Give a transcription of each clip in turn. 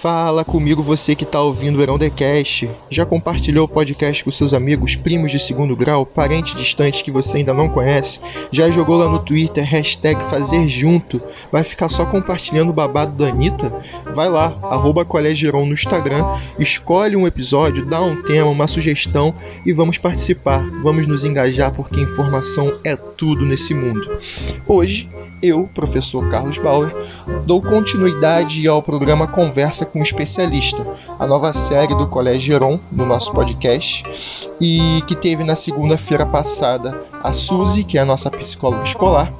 Fala comigo você que está ouvindo o Herão Decast. Já compartilhou o podcast com seus amigos, primos de segundo grau, parentes distantes que você ainda não conhece? Já jogou lá no Twitter, hashtag fazer junto? Vai ficar só compartilhando o babado da Anitta? Vai lá, arroba no Instagram, escolhe um episódio, dá um tema, uma sugestão e vamos participar. Vamos nos engajar porque informação é tudo nesse mundo. Hoje, eu, professor Carlos Bauer, dou continuidade ao programa Conversa com um especialista, a nova série do Colégio Heron, no nosso podcast, e que teve na segunda-feira passada a Suzy, que é a nossa psicóloga escolar,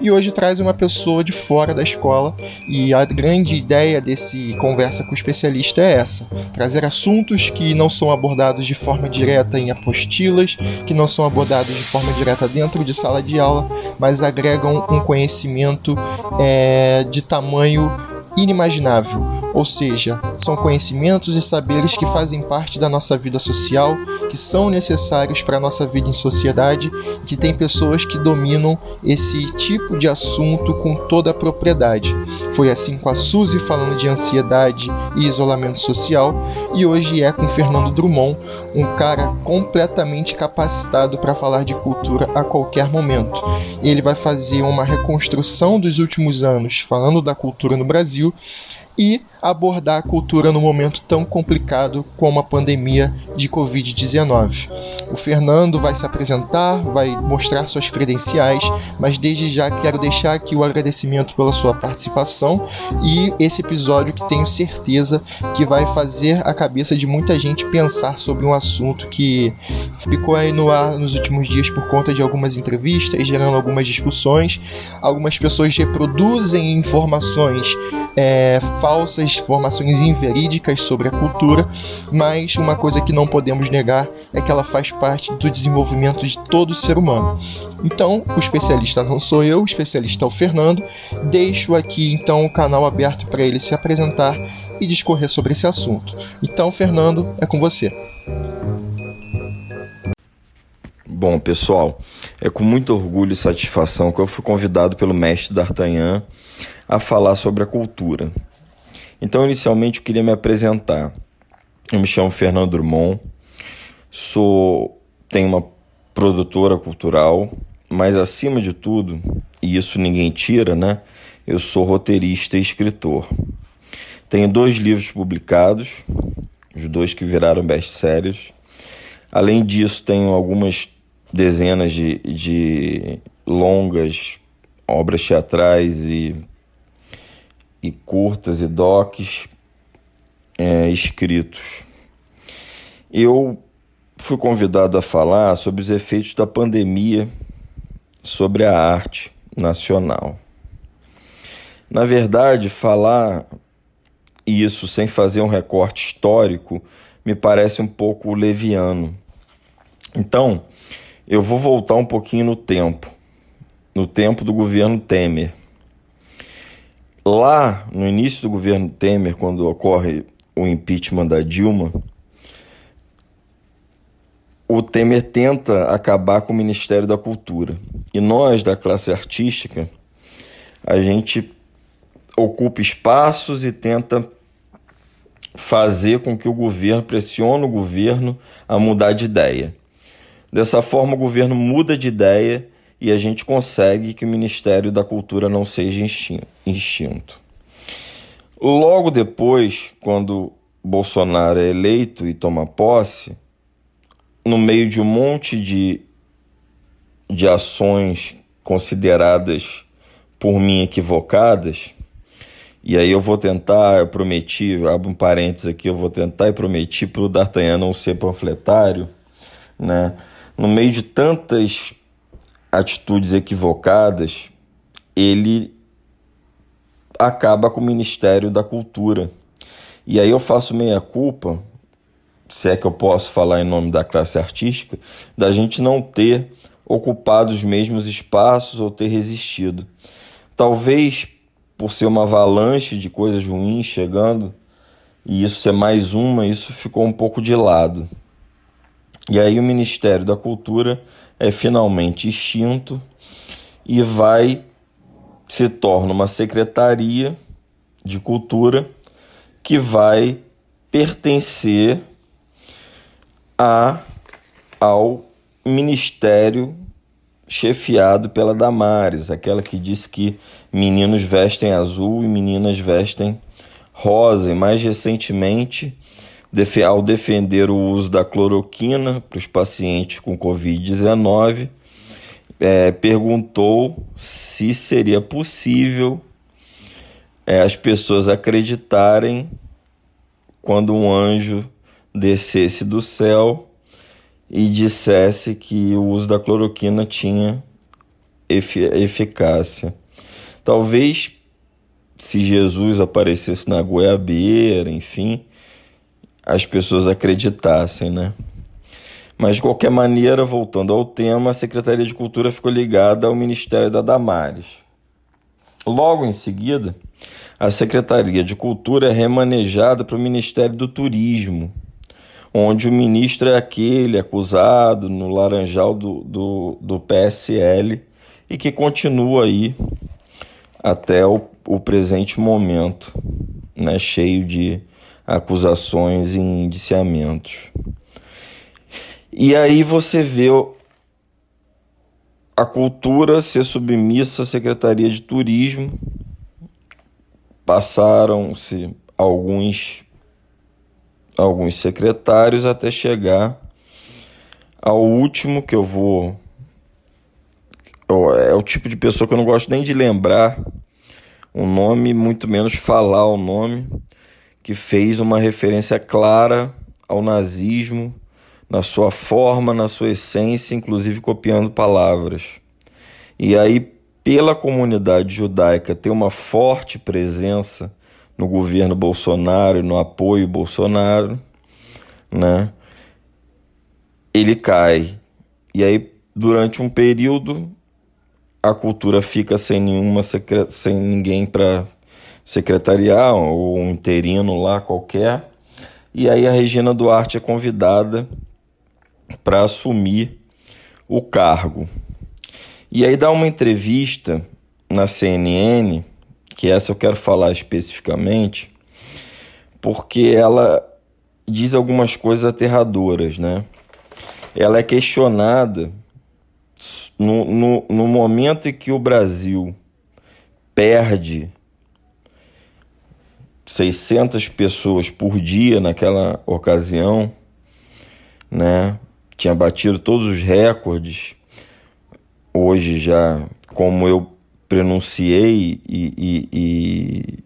e hoje traz uma pessoa de fora da escola. E a grande ideia desse conversa com o especialista é essa: trazer assuntos que não são abordados de forma direta em apostilas, que não são abordados de forma direta dentro de sala de aula, mas agregam um conhecimento é, de tamanho inimaginável, ou seja, são conhecimentos e saberes que fazem parte da nossa vida social, que são necessários para a nossa vida em sociedade, que tem pessoas que dominam esse tipo de assunto com toda a propriedade. Foi assim com a Suzy falando de ansiedade e isolamento social, e hoje é com Fernando Drummond, um cara completamente capacitado para falar de cultura a qualquer momento. Ele vai fazer uma reconstrução dos últimos anos falando da cultura no Brasil e abordar a cultura no momento tão complicado como a pandemia de Covid-19. O Fernando vai se apresentar, vai mostrar suas credenciais, mas desde já quero deixar aqui o agradecimento pela sua participação e esse episódio que tenho certeza que vai fazer a cabeça de muita gente pensar sobre um assunto que ficou aí no ar nos últimos dias por conta de algumas entrevistas, gerando algumas discussões. Algumas pessoas reproduzem informações é, falsas, informações inverídicas sobre a cultura, mas uma coisa que não podemos negar é que ela faz parte do desenvolvimento de todo ser humano. Então, o especialista não sou eu, o especialista é o Fernando. Deixo aqui então o canal aberto para ele se apresentar e discorrer sobre esse assunto. Então, Fernando, é com você. Bom, pessoal, é com muito orgulho e satisfação que eu fui convidado pelo mestre D'Artagnan a falar sobre a cultura. Então, inicialmente, eu queria me apresentar. Eu me chamo Fernando Drummond, sou tenho uma produtora cultural, mas acima de tudo, e isso ninguém tira, né? Eu sou roteirista e escritor. Tenho dois livros publicados, os dois que viraram best-sellers. Além disso, tenho algumas dezenas de, de longas obras teatrais e e curtas e docs é, escritos. Eu fui convidado a falar sobre os efeitos da pandemia sobre a arte nacional. Na verdade, falar isso sem fazer um recorte histórico me parece um pouco leviano. Então, eu vou voltar um pouquinho no tempo, no tempo do governo Temer. Lá no início do governo Temer, quando ocorre o impeachment da Dilma, o Temer tenta acabar com o Ministério da Cultura. E nós, da classe artística, a gente ocupa espaços e tenta fazer com que o governo pressione o governo a mudar de ideia. Dessa forma, o governo muda de ideia e a gente consegue que o Ministério da Cultura não seja extinto. Logo depois, quando Bolsonaro é eleito e toma posse, no meio de um monte de, de ações consideradas por mim equivocadas, e aí eu vou tentar, eu prometi, abro um parênteses aqui, eu vou tentar e prometi para o D'Artagnan não ser panfletário, né? No meio de tantas atitudes equivocadas, ele acaba com o Ministério da Cultura. E aí eu faço meia culpa, se é que eu posso falar em nome da classe artística, da gente não ter ocupado os mesmos espaços ou ter resistido. Talvez por ser uma avalanche de coisas ruins chegando, e isso ser mais uma, isso ficou um pouco de lado. E aí o Ministério da Cultura é finalmente extinto e vai se torna uma secretaria de cultura que vai pertencer a, ao ministério chefiado pela Damares, aquela que disse que meninos vestem azul e meninas vestem rosa, e mais recentemente, ao defender o uso da cloroquina para os pacientes com Covid-19, é, perguntou se seria possível é, as pessoas acreditarem quando um anjo descesse do céu e dissesse que o uso da cloroquina tinha eficácia. Talvez se Jesus aparecesse na goiabeira, enfim, as pessoas acreditassem, né? Mas de qualquer maneira, voltando ao tema, a Secretaria de Cultura ficou ligada ao Ministério da Damares. Logo em seguida, a Secretaria de Cultura é remanejada para o Ministério do Turismo, onde o ministro é aquele acusado no laranjal do, do, do PSL e que continua aí até o, o presente momento, né, cheio de acusações e indiciamentos. E aí você vê a cultura ser submissa à Secretaria de Turismo. Passaram-se alguns alguns secretários até chegar ao último que eu vou é o tipo de pessoa que eu não gosto nem de lembrar o nome, muito menos falar o nome, que fez uma referência clara ao nazismo na sua forma, na sua essência, inclusive copiando palavras. E aí, pela comunidade judaica ter uma forte presença no governo Bolsonaro no apoio Bolsonaro, né? Ele cai. E aí, durante um período, a cultura fica sem nenhuma sem ninguém para secretariar ou um interino lá qualquer. E aí a Regina Duarte é convidada para assumir o cargo. E aí dá uma entrevista na CNN, que essa eu quero falar especificamente, porque ela diz algumas coisas aterradoras, né? Ela é questionada no, no, no momento em que o Brasil perde 600 pessoas por dia naquela ocasião, né? Tinha batido todos os recordes. Hoje já, como eu pronunciei e, e, e,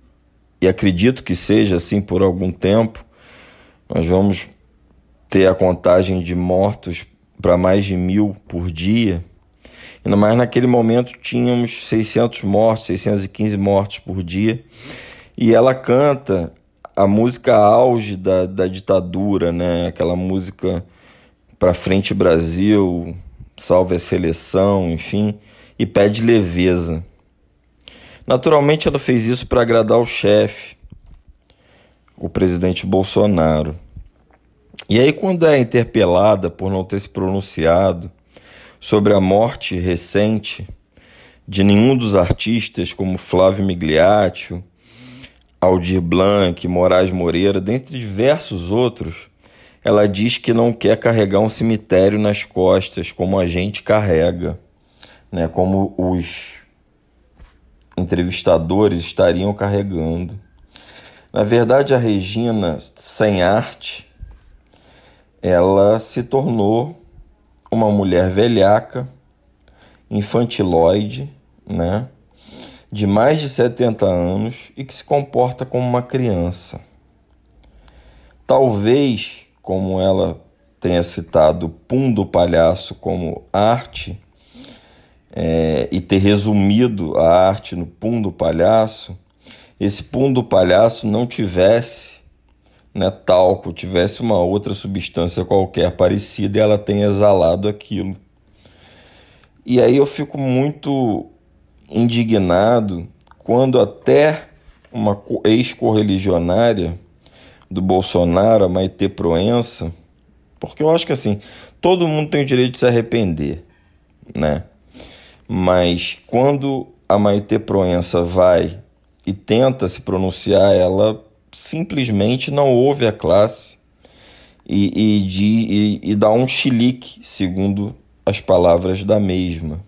e acredito que seja assim por algum tempo, nós vamos ter a contagem de mortos para mais de mil por dia. Mais naquele momento tínhamos 600 mortos, 615 mortos por dia. E ela canta a música auge da, da ditadura, né? Aquela música para frente Brasil, salve a seleção, enfim, e pede leveza. Naturalmente ela fez isso para agradar o chefe, o presidente Bolsonaro. E aí quando é interpelada por não ter se pronunciado sobre a morte recente de nenhum dos artistas como Flávio Migliaccio, Aldir Blanc, Moraes Moreira, dentre diversos outros, ela diz que não quer carregar um cemitério nas costas como a gente carrega, né? Como os entrevistadores estariam carregando. Na verdade, a Regina, sem arte, ela se tornou uma mulher velhaca, infantiloide, né? De mais de 70 anos e que se comporta como uma criança. Talvez, como ela tenha citado Pum do Palhaço como arte, é, e ter resumido a arte no Pum do Palhaço, esse Pum do Palhaço não tivesse né, talco, tivesse uma outra substância qualquer parecida e ela tem exalado aquilo. E aí eu fico muito indignado quando até uma ex-correligionária do Bolsonaro, a Maite Proença, porque eu acho que assim, todo mundo tem o direito de se arrepender, né? Mas quando a Maite Proença vai e tenta se pronunciar, ela simplesmente não ouve a classe e, e, de, e, e dá um chilique, segundo as palavras da mesma.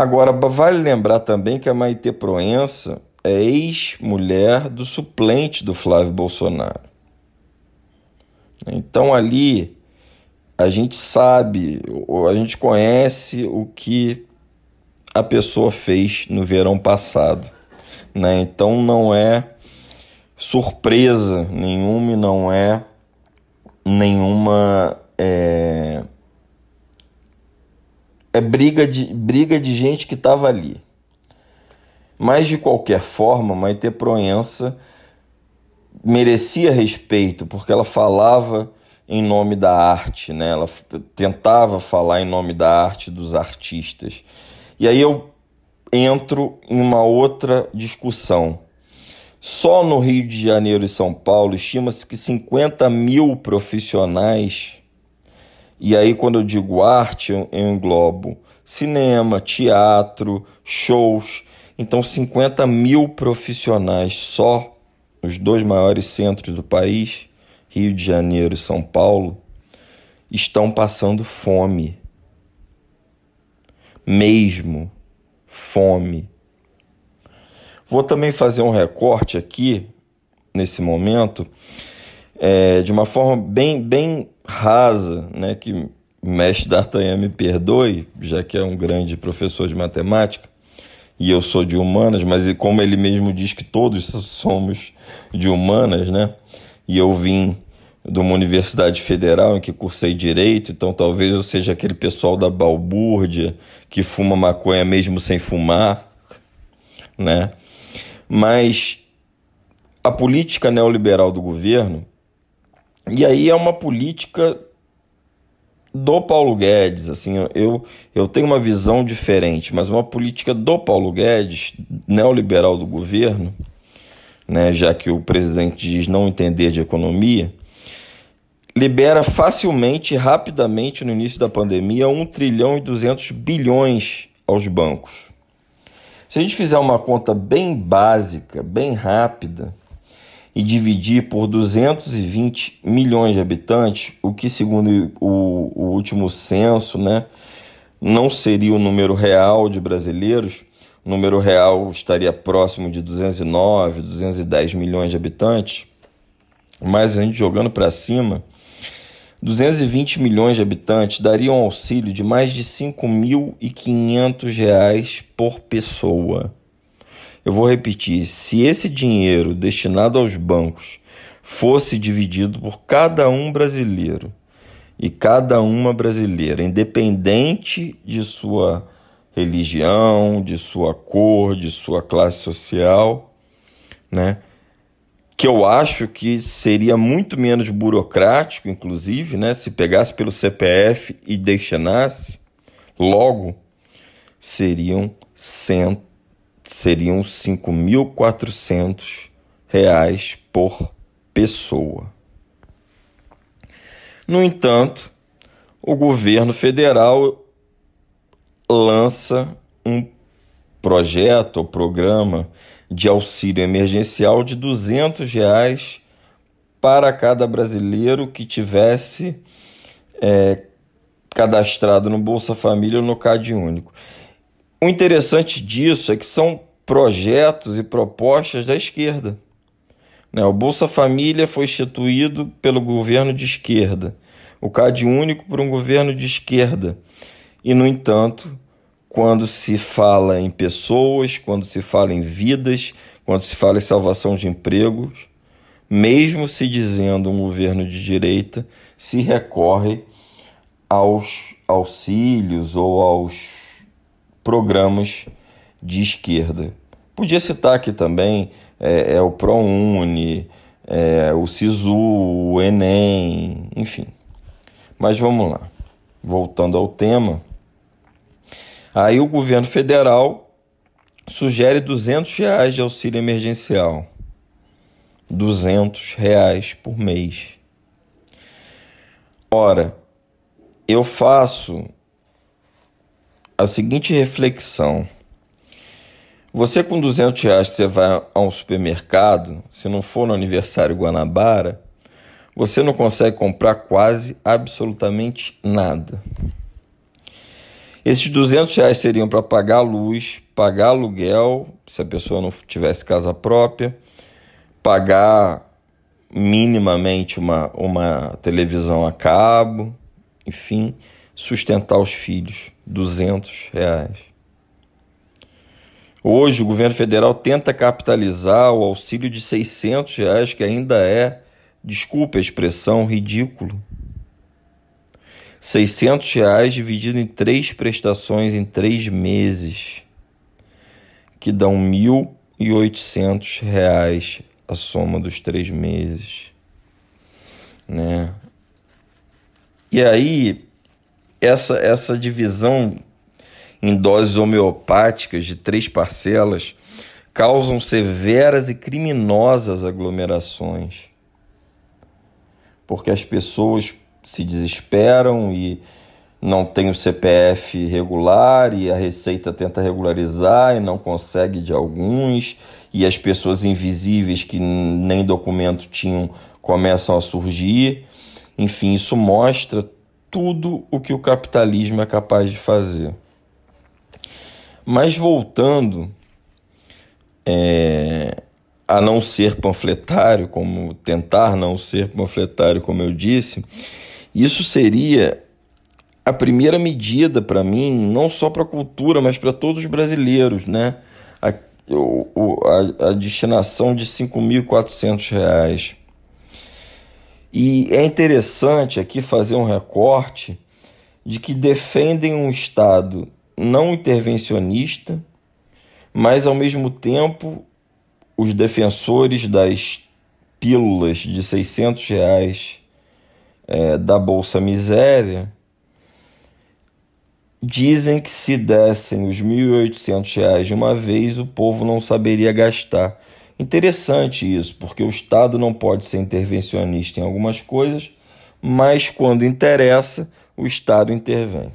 Agora, vale lembrar também que a Maite Proença é ex-mulher do suplente do Flávio Bolsonaro. Então ali a gente sabe, a gente conhece o que a pessoa fez no verão passado. Né? Então não é surpresa nenhuma e não é nenhuma. É, é briga, de, briga de gente que estava ali. Mas de qualquer forma, Maite Proença merecia respeito, porque ela falava em nome da arte, né? Ela tentava falar em nome da arte dos artistas. E aí eu entro em uma outra discussão. Só no Rio de Janeiro e São Paulo estima-se que 50 mil profissionais, e aí quando eu digo arte, eu englobo cinema, teatro, shows. Então, 50 mil profissionais só os dois maiores centros do país, Rio de Janeiro e São Paulo, estão passando fome. Mesmo fome. Vou também fazer um recorte aqui, nesse momento, é, de uma forma bem, bem rasa, né, que mestre D'Artagnan me perdoe, já que é um grande professor de matemática, e eu sou de humanas, mas como ele mesmo diz que todos somos de humanas, né? E eu vim de uma universidade federal em que cursei direito, então talvez eu seja aquele pessoal da balbúrdia que fuma maconha mesmo sem fumar, né? Mas a política neoliberal do governo, e aí é uma política do Paulo Guedes, assim, eu, eu tenho uma visão diferente, mas uma política do Paulo Guedes, neoliberal do governo, né, já que o presidente diz não entender de economia, libera facilmente rapidamente no início da pandemia 1 trilhão e 200 bilhões aos bancos. Se a gente fizer uma conta bem básica, bem rápida, e dividir por 220 milhões de habitantes, o que, segundo o, o último censo, né, não seria o número real de brasileiros, o número real estaria próximo de 209, 210 milhões de habitantes, mas a gente jogando para cima, 220 milhões de habitantes dariam um auxílio de mais de R$ 5.500 por pessoa. Eu vou repetir: se esse dinheiro destinado aos bancos fosse dividido por cada um brasileiro e cada uma brasileira, independente de sua religião, de sua cor, de sua classe social, né? Que eu acho que seria muito menos burocrático, inclusive, né? Se pegasse pelo CPF e destinasse, logo seriam cento seriam 5.400 reais por pessoa. No entanto, o governo federal lança um projeto ou programa de auxílio emergencial de 200 reais para cada brasileiro que tivesse é, cadastrado no Bolsa Família ou no CAD Único. O interessante disso é que são projetos e propostas da esquerda. Né? O Bolsa Família foi instituído pelo governo de esquerda, o CAD único por um governo de esquerda. E, no entanto, quando se fala em pessoas, quando se fala em vidas, quando se fala em salvação de empregos, mesmo se dizendo um governo de direita, se recorre aos auxílios ou aos programas de esquerda. Podia citar aqui também é, é o ProUni, é, o SISU, o Enem, enfim. Mas vamos lá. Voltando ao tema. Aí o governo federal sugere 200 reais de auxílio emergencial. 200 reais por mês. Ora, eu faço a seguinte reflexão: Você com 200 reais você vai a um supermercado, se não for no aniversário Guanabara, você não consegue comprar quase absolutamente nada. Esses 200 reais seriam para pagar luz, pagar aluguel, se a pessoa não tivesse casa própria, pagar minimamente uma, uma televisão a cabo, enfim, sustentar os filhos. 200 reais. Hoje o governo federal tenta capitalizar o auxílio de 600 reais, que ainda é, desculpe a expressão, ridículo. 600 reais dividido em três prestações em três meses, que dão 1.800 reais a soma dos três meses, né? E aí essa essa divisão em doses homeopáticas de três parcelas causam severas e criminosas aglomerações. Porque as pessoas se desesperam e não tem o CPF regular e a Receita tenta regularizar e não consegue de alguns, e as pessoas invisíveis que nem documento tinham começam a surgir. Enfim, isso mostra tudo o que o capitalismo é capaz de fazer. Mas voltando é, a não ser panfletário, como tentar não ser panfletário, como eu disse, isso seria a primeira medida para mim, não só para a cultura, mas para todos os brasileiros, né? A, o, a, a destinação de R$ 5.400. E é interessante aqui fazer um recorte de que defendem um Estado não intervencionista, mas ao mesmo tempo os defensores das pílulas de 600 reais é, da Bolsa Miséria dizem que se dessem os 1.800 reais de uma vez, o povo não saberia gastar. Interessante isso, porque o Estado não pode ser intervencionista em algumas coisas, mas quando interessa, o Estado intervém.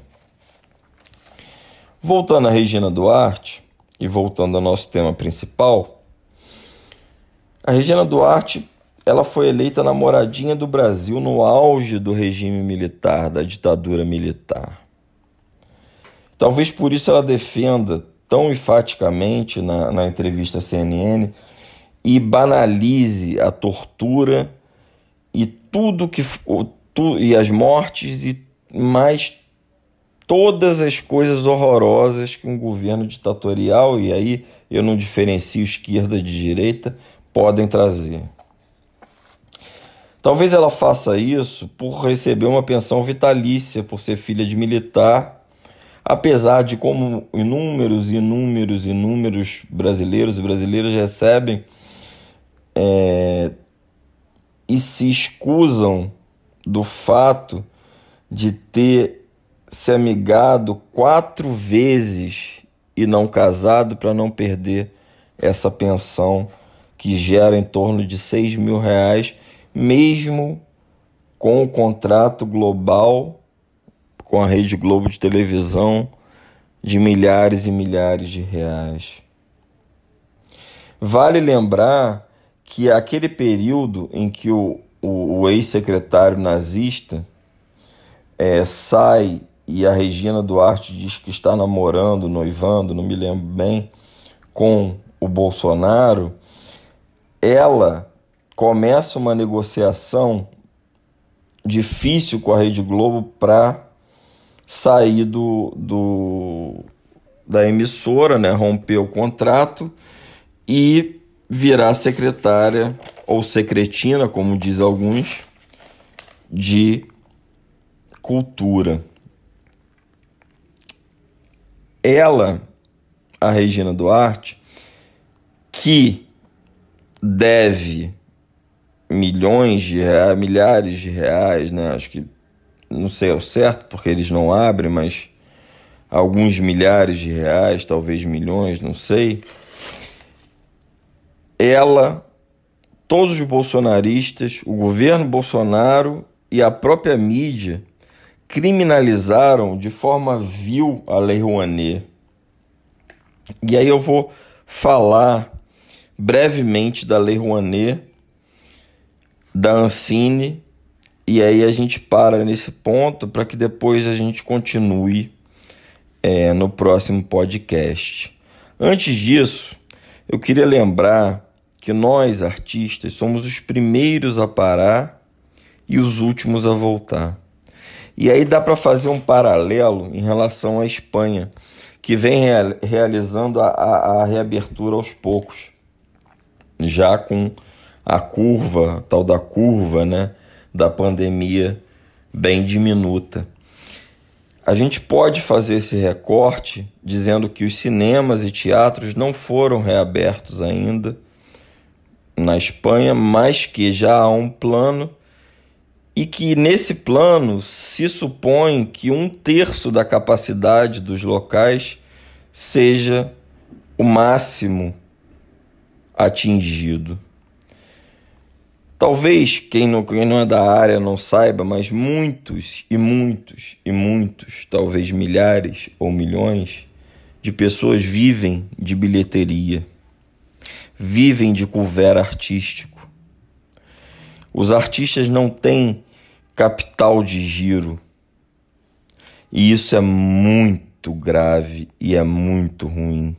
Voltando a Regina Duarte e voltando ao nosso tema principal, a Regina Duarte ela foi eleita namoradinha do Brasil no auge do regime militar, da ditadura militar. Talvez por isso ela defenda tão enfaticamente na, na entrevista à CNN e banalize a tortura e tudo que tu, e as mortes e mais todas as coisas horrorosas que um governo ditatorial, e aí eu não diferencio esquerda de direita, podem trazer. Talvez ela faça isso por receber uma pensão vitalícia, por ser filha de militar, apesar de como inúmeros, inúmeros, inúmeros brasileiros e brasileiras recebem é, e se escusam do fato de ter se amigado quatro vezes e não casado para não perder essa pensão que gera em torno de 6 mil reais, mesmo com o contrato global com a Rede Globo de televisão de milhares e milhares de reais. Vale lembrar que aquele período em que o, o, o ex-secretário nazista é, sai e a Regina Duarte diz que está namorando, noivando, não me lembro bem, com o Bolsonaro, ela começa uma negociação difícil com a Rede Globo para sair do, do, da emissora, né, romper o contrato e virar secretária ou secretina, como diz alguns, de cultura. ela, a Regina Duarte, que deve milhões de reais, milhares de reais, né? Acho que não sei ao certo porque eles não abrem, mas alguns milhares de reais, talvez milhões, não sei. Ela, todos os bolsonaristas, o governo Bolsonaro e a própria mídia criminalizaram de forma vil a Lei Rouanet. E aí eu vou falar brevemente da Lei Rouanet, da Ancine, e aí a gente para nesse ponto para que depois a gente continue é, no próximo podcast. Antes disso, eu queria lembrar que nós, artistas, somos os primeiros a parar e os últimos a voltar. E aí dá para fazer um paralelo em relação à Espanha, que vem realizando a, a, a reabertura aos poucos, já com a curva, tal da curva, né, da pandemia bem diminuta. A gente pode fazer esse recorte dizendo que os cinemas e teatros não foram reabertos ainda na Espanha, mas que já há um plano e que nesse plano se supõe que um terço da capacidade dos locais seja o máximo atingido. Talvez quem não, quem não é da área não saiba, mas muitos e muitos e muitos, talvez milhares ou milhões de pessoas vivem de bilheteria, vivem de couvert artístico. Os artistas não têm capital de giro. E isso é muito grave e é muito ruim.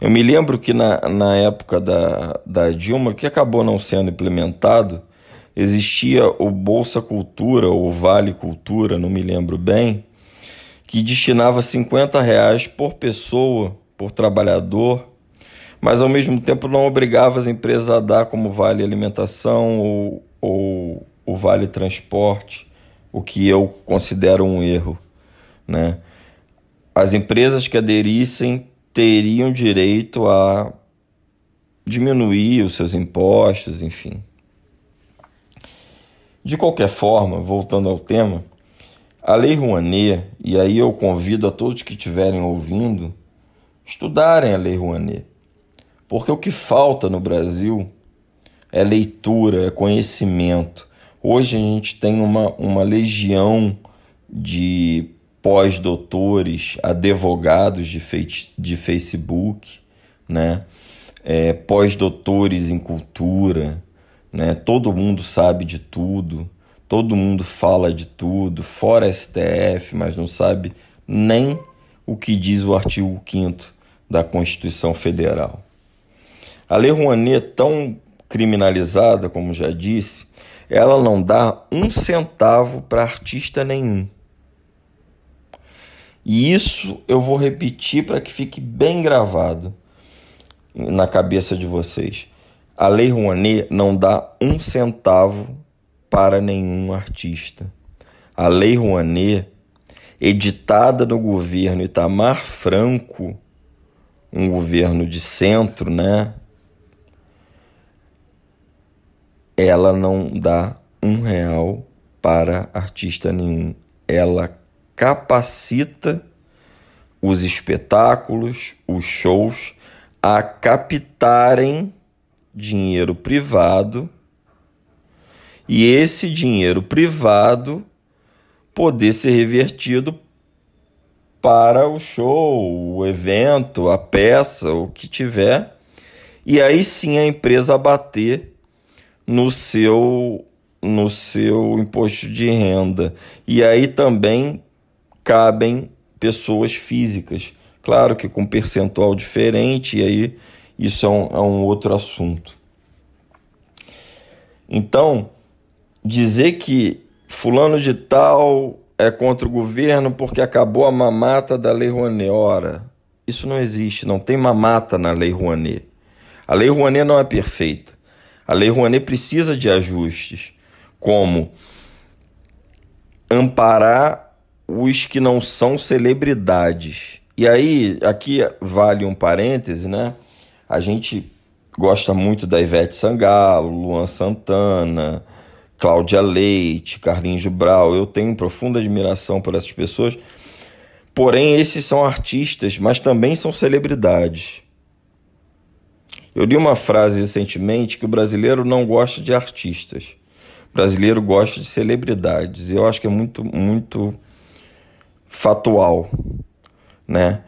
Eu me lembro que na, na época da, da Dilma, que acabou não sendo implementado, existia o Bolsa Cultura ou Vale Cultura, não me lembro bem, que destinava 50 reais por pessoa, por trabalhador, mas ao mesmo tempo não obrigava as empresas a dar como vale alimentação ou, ou o vale transporte, o que eu considero um erro. Né? As empresas que aderissem teriam direito a diminuir os seus impostos, enfim. De qualquer forma, voltando ao tema, a Lei Rouanet, e aí eu convido a todos que estiverem ouvindo, estudarem a Lei Rouanet. Porque o que falta no Brasil é leitura, é conhecimento, Hoje a gente tem uma, uma legião de pós-doutores, advogados de, de Facebook, né? É, pós-doutores em cultura, né? todo mundo sabe de tudo, todo mundo fala de tudo, fora STF, mas não sabe nem o que diz o artigo 5 da Constituição Federal. A Lei Rouanet, tão criminalizada, como já disse, ela não dá um centavo para artista nenhum. E isso eu vou repetir para que fique bem gravado na cabeça de vocês. A Lei Rouanet não dá um centavo para nenhum artista. A Lei Rouanet, editada no governo Itamar Franco, um governo de centro, né? Ela não dá um real para artista nenhum. Ela capacita os espetáculos, os shows a captarem dinheiro privado e esse dinheiro privado poder ser revertido para o show, o evento, a peça, o que tiver, e aí sim a empresa bater no seu no seu imposto de renda. E aí também cabem pessoas físicas. Claro que com percentual diferente, e aí isso é um, é um outro assunto. Então, dizer que fulano de tal é contra o governo porque acabou a mamata da Lei Rouanet. Ora, isso não existe, não tem mamata na Lei Rouanet. A Lei Rouanet não é perfeita. A Lei Rouanet precisa de ajustes, como amparar os que não são celebridades. E aí, aqui vale um parêntese, né? A gente gosta muito da Ivete Sangalo, Luan Santana, Cláudia Leite, Carlinhos Brau. Eu tenho profunda admiração por essas pessoas. Porém, esses são artistas, mas também são celebridades. Eu li uma frase recentemente que o brasileiro não gosta de artistas. O brasileiro gosta de celebridades. E eu acho que é muito, muito fatual, né?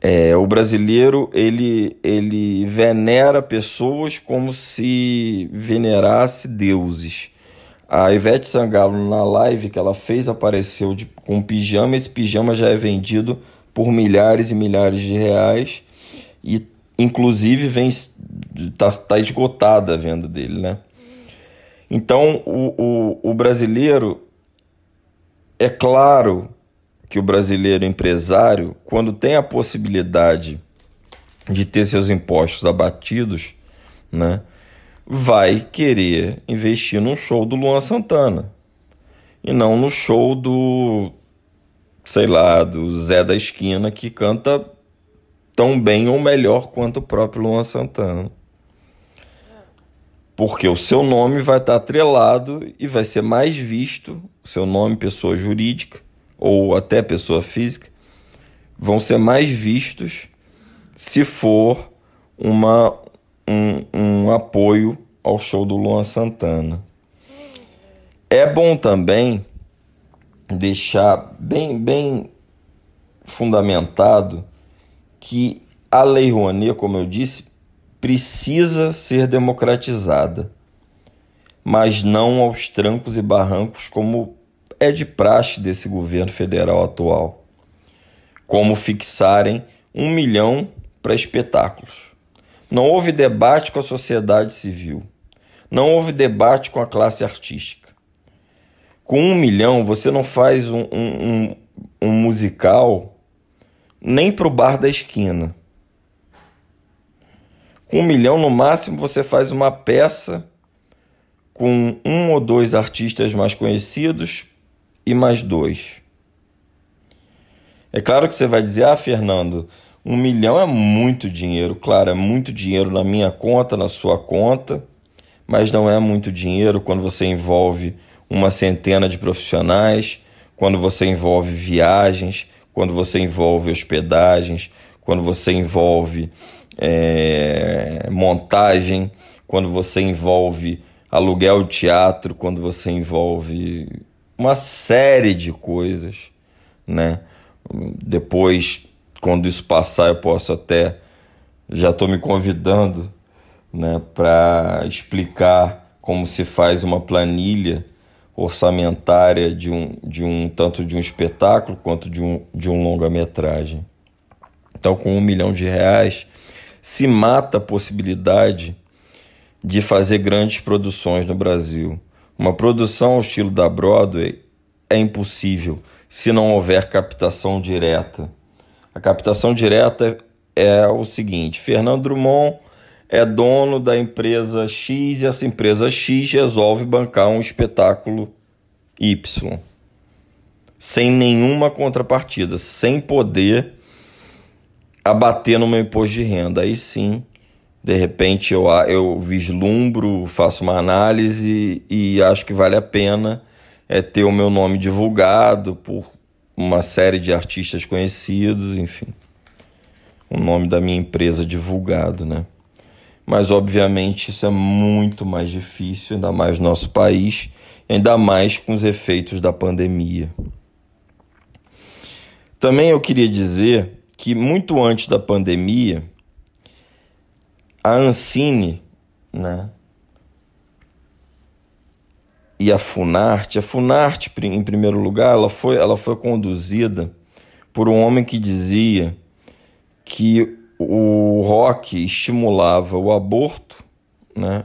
É, o brasileiro ele, ele venera pessoas como se venerasse deuses. A Ivete Sangalo, na live que ela fez, apareceu de, com pijama. Esse pijama já é vendido por milhares e milhares de reais. E, inclusive, vem tá, tá esgotada a venda dele, né? Então, o, o, o brasileiro, é claro que o brasileiro empresário, quando tem a possibilidade de ter seus impostos abatidos, né, vai querer investir num show do Luan Santana e não no show do, sei lá, do Zé da Esquina que canta tão bem ou melhor quanto o próprio Luan Santana. Porque o seu nome vai estar atrelado e vai ser mais visto, o seu nome, pessoa jurídica, ou até pessoa física, vão ser mais vistos se for uma, um, um apoio ao show do Luan Santana. É bom também deixar bem, bem fundamentado que a Lei Rouanet, como eu disse, precisa ser democratizada, mas não aos trancos e barrancos como é de praxe desse governo federal atual, como fixarem um milhão para espetáculos. Não houve debate com a sociedade civil, não houve debate com a classe artística. Com um milhão, você não faz um, um, um, um musical nem para o bar da esquina. Com um milhão, no máximo, você faz uma peça com um ou dois artistas mais conhecidos e mais dois. É claro que você vai dizer, ah, Fernando, um milhão é muito dinheiro. Claro, é muito dinheiro na minha conta, na sua conta, mas não é muito dinheiro quando você envolve uma centena de profissionais, quando você envolve viagens, quando você envolve hospedagens, quando você envolve é, montagem, quando você envolve aluguel de teatro, quando você envolve uma série de coisas, né? Depois, quando isso passar, eu posso até já estou me convidando, né, para explicar como se faz uma planilha orçamentária de um, de um tanto de um espetáculo quanto de um, de um longa-metragem. Então, com um milhão de reais, se mata a possibilidade de fazer grandes produções no Brasil. Uma produção ao estilo da Broadway é impossível se não houver captação direta. A captação direta é o seguinte: Fernando Drummond é dono da empresa X e essa empresa X resolve bancar um espetáculo Y. Sem nenhuma contrapartida, sem poder abater no meu imposto de renda. Aí sim de repente eu, eu vislumbro, faço uma análise e acho que vale a pena é, ter o meu nome divulgado por uma série de artistas conhecidos, enfim. O nome da minha empresa divulgado, né? Mas obviamente isso é muito mais difícil, ainda mais no nosso país, ainda mais com os efeitos da pandemia. Também eu queria dizer que muito antes da pandemia, a Ancine, né? E a Funarte, a Funarte, em primeiro lugar, ela foi, ela foi conduzida por um homem que dizia que o rock estimulava o aborto, né?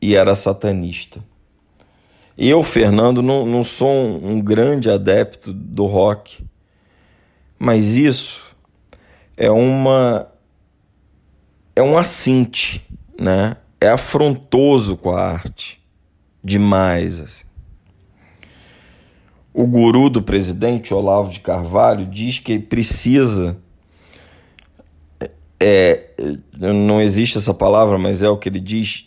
E era satanista. Eu, Fernando, não, não sou um, um grande adepto do rock, mas isso é uma é um assinte, né? É afrontoso com a arte. Demais, assim. O guru do presidente, Olavo de Carvalho, diz que precisa. É, não existe essa palavra, mas é o que ele diz.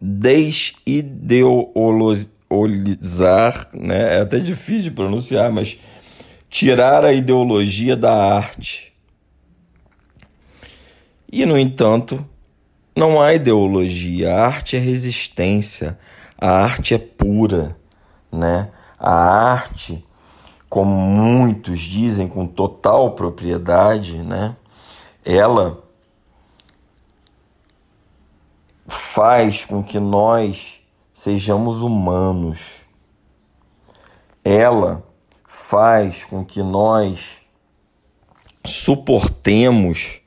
Desideolizar, né? É até difícil de pronunciar, mas tirar a ideologia da arte e, no entanto, não há ideologia. A arte é resistência, a arte é pura, né? A arte, como muitos dizem com total propriedade, né? ela faz com que nós sejamos humanos. Ela faz com que nós suportemos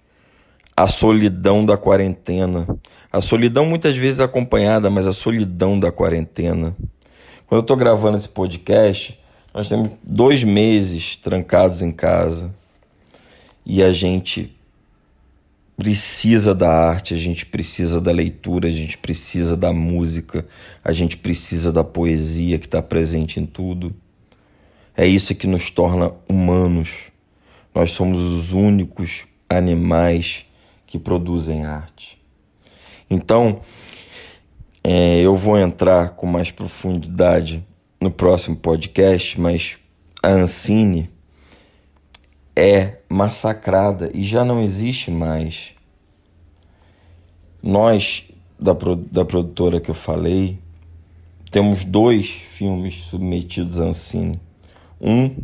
a solidão da quarentena. A solidão muitas vezes acompanhada, mas a solidão da quarentena. Quando eu estou gravando esse podcast, nós temos dois meses trancados em casa e a gente precisa da arte, a gente precisa da leitura, a gente precisa da música, a gente precisa da poesia que está presente em tudo. É isso que nos torna humanos. Nós somos os únicos animais que produzem arte. Então, é, eu vou entrar com mais profundidade no próximo podcast, mas a Ancine é massacrada e já não existe mais. Nós, da, da produtora que eu falei, temos dois filmes submetidos à Ancine. Um,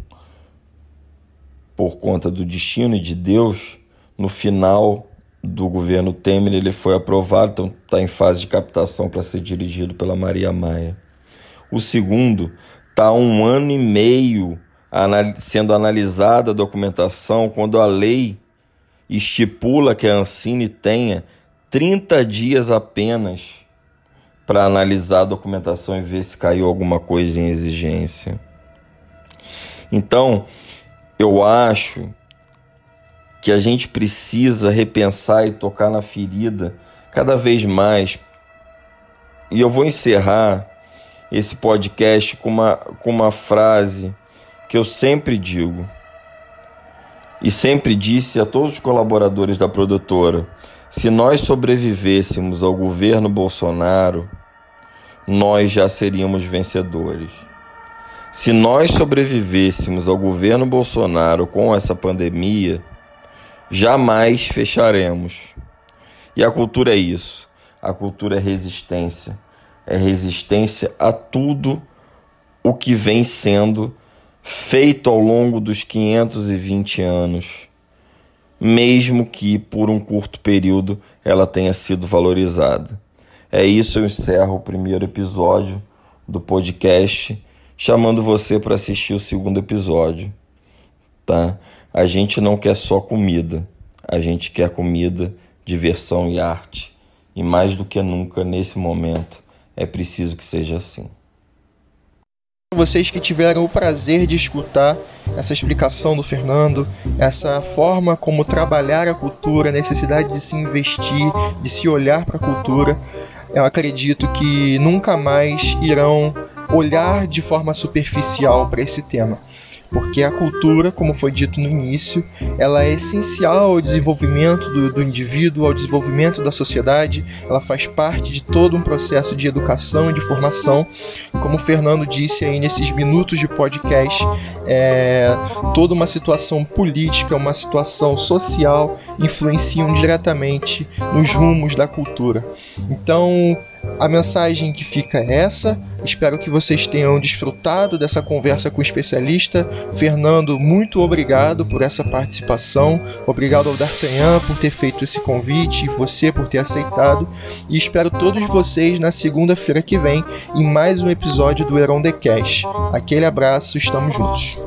por conta do destino e de Deus, no final do governo Temer ele foi aprovado, então está em fase de captação para ser dirigido pela Maria Maia. O segundo está um ano e meio sendo analisada a documentação quando a lei estipula que a Ancine tenha 30 dias apenas para analisar a documentação e ver se caiu alguma coisa em exigência. Então, eu acho que a gente precisa repensar e tocar na ferida cada vez mais. E eu vou encerrar esse podcast com uma, com uma frase que eu sempre digo e sempre disse a todos os colaboradores da produtora: se nós sobrevivêssemos ao governo Bolsonaro, nós já seríamos vencedores. Se nós sobrevivêssemos ao governo Bolsonaro com essa pandemia, jamais fecharemos. E a cultura é isso. A cultura é resistência. É resistência a tudo o que vem sendo feito ao longo dos 520 anos, mesmo que por um curto período ela tenha sido valorizada. É isso, eu encerro o primeiro episódio do podcast, chamando você para assistir o segundo episódio, tá? A gente não quer só comida, a gente quer comida, diversão e arte. E mais do que nunca nesse momento é preciso que seja assim vocês que tiveram o prazer de escutar essa explicação do Fernando, essa forma como trabalhar a cultura, a necessidade de se investir, de se olhar para a cultura. Eu acredito que nunca mais irão olhar de forma superficial para esse tema porque a cultura, como foi dito no início, ela é essencial ao desenvolvimento do, do indivíduo, ao desenvolvimento da sociedade, ela faz parte de todo um processo de educação e de formação. Como o Fernando disse aí nesses minutos de podcast, é, toda uma situação política, uma situação social influenciam diretamente nos rumos da cultura. Então, a mensagem que fica é essa. Espero que vocês tenham desfrutado dessa conversa com o especialista. Fernando, muito obrigado por essa participação. Obrigado ao D'Artagnan por ter feito esse convite, você por ter aceitado. E espero todos vocês na segunda-feira que vem em mais um episódio do Heron The Cash. Aquele abraço, estamos juntos.